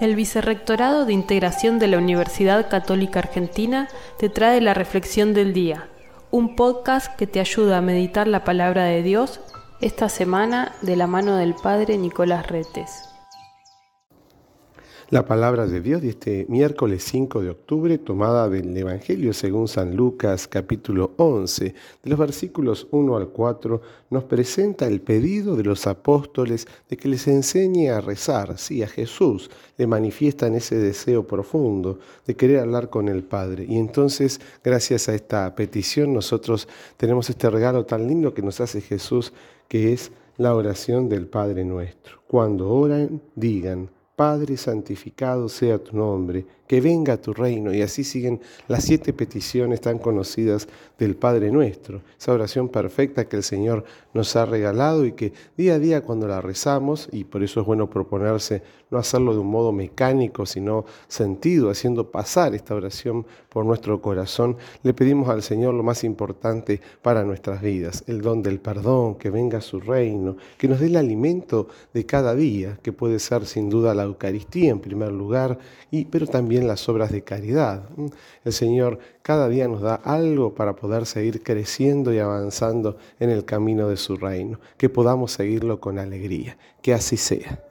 El Vicerrectorado de Integración de la Universidad Católica Argentina te trae la Reflexión del Día, un podcast que te ayuda a meditar la palabra de Dios esta semana de la mano del Padre Nicolás Retes. La palabra de Dios de este miércoles 5 de octubre, tomada del Evangelio según San Lucas capítulo 11, de los versículos 1 al 4, nos presenta el pedido de los apóstoles de que les enseñe a rezar. Sí, a Jesús le manifiestan ese deseo profundo de querer hablar con el Padre. Y entonces, gracias a esta petición, nosotros tenemos este regalo tan lindo que nos hace Jesús, que es la oración del Padre nuestro. Cuando oran, digan, Padre, santificado sea tu nombre, que venga tu reino. Y así siguen las siete peticiones tan conocidas del Padre nuestro, esa oración perfecta que el Señor nos ha regalado y que día a día cuando la rezamos, y por eso es bueno proponerse no hacerlo de un modo mecánico, sino sentido, haciendo pasar esta oración por nuestro corazón, le pedimos al Señor lo más importante para nuestras vidas, el don del perdón, que venga su reino, que nos dé el alimento de cada día, que puede ser sin duda la Eucaristía en primer lugar, y, pero las obras de caridad. El Señor cada día nos da algo para poder seguir creciendo y avanzando en el camino de su reino, que podamos seguirlo con alegría. Que así sea.